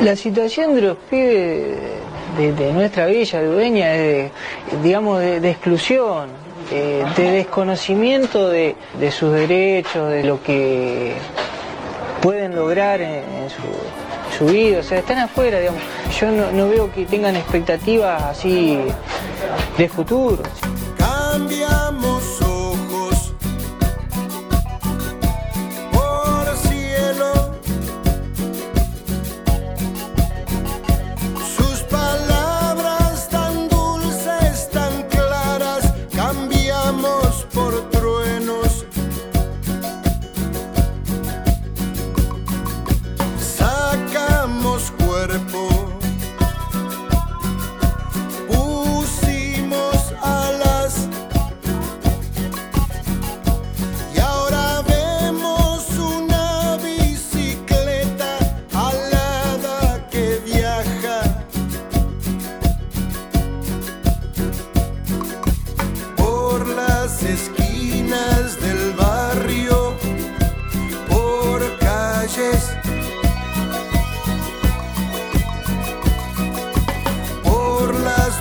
La situación de los pibes de, nuestra villa, de Udeña, es, digamos, de, exclusión, de, desconocimiento de, sus derechos, de lo que pueden lograr en, su, vida, o sea, están afuera, digamos. Yo no veo que tengan expectativas así de futuro. esquinas del barrio, por calles. Por las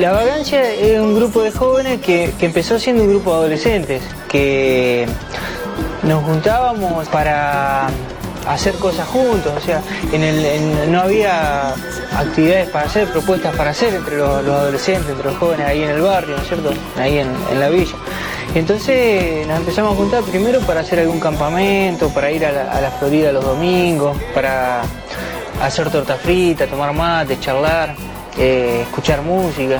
La Vagancia es un grupo de jóvenes que, empezó siendo un grupo de adolescentes, que nos juntábamos para hacer cosas juntos, o sea, no había actividades para hacer, propuestas para hacer entre los, adolescentes, entre los jóvenes ahí en el barrio, ¿no es cierto? Ahí en, la villa. entonces nos empezamos a juntar primero para hacer algún campamento, para ir a la, Florida los domingos, para hacer torta frita, tomar mate, charlar. Eh, escuchar música.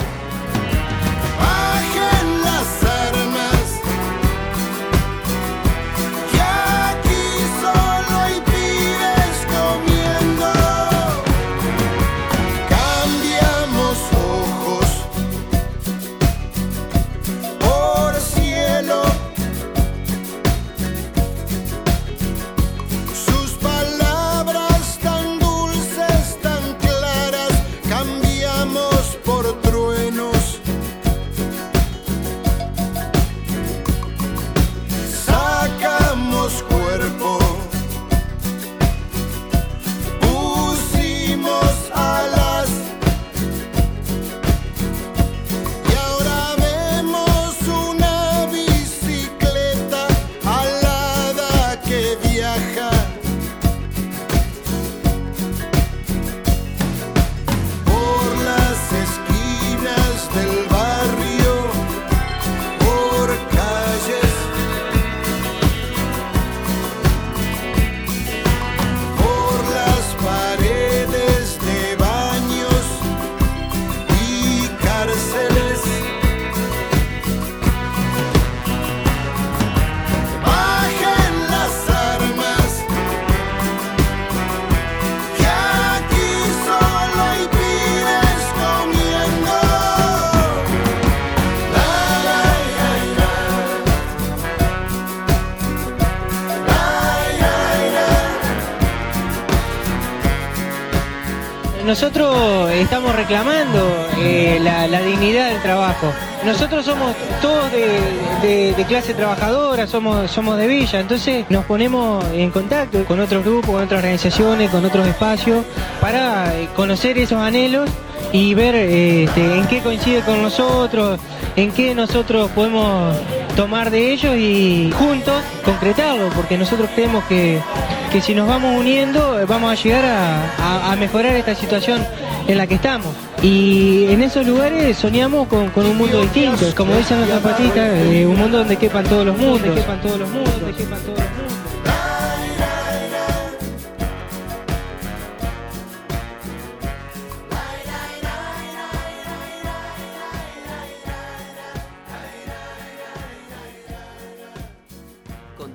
Nosotros estamos reclamando eh, la, dignidad del trabajo. Nosotros somos todos de, clase trabajadora, somos, somos de villa, entonces nos ponemos en contacto con otros grupos, con otras organizaciones, con otros espacios, para eh, conocer esos anhelos y ver este, en qué coincide con nosotros, en qué nosotros podemos tomar de ellos y juntos concretarlo, porque nosotros creemos que, si nos vamos uniendo vamos a llegar a, mejorar esta situación en la que estamos. Y en esos lugares soñamos con, un mundo distinto, como dicen los zapatistas, eh, un mundo donde quepan todos los mundos, donde quepan todos los mundos.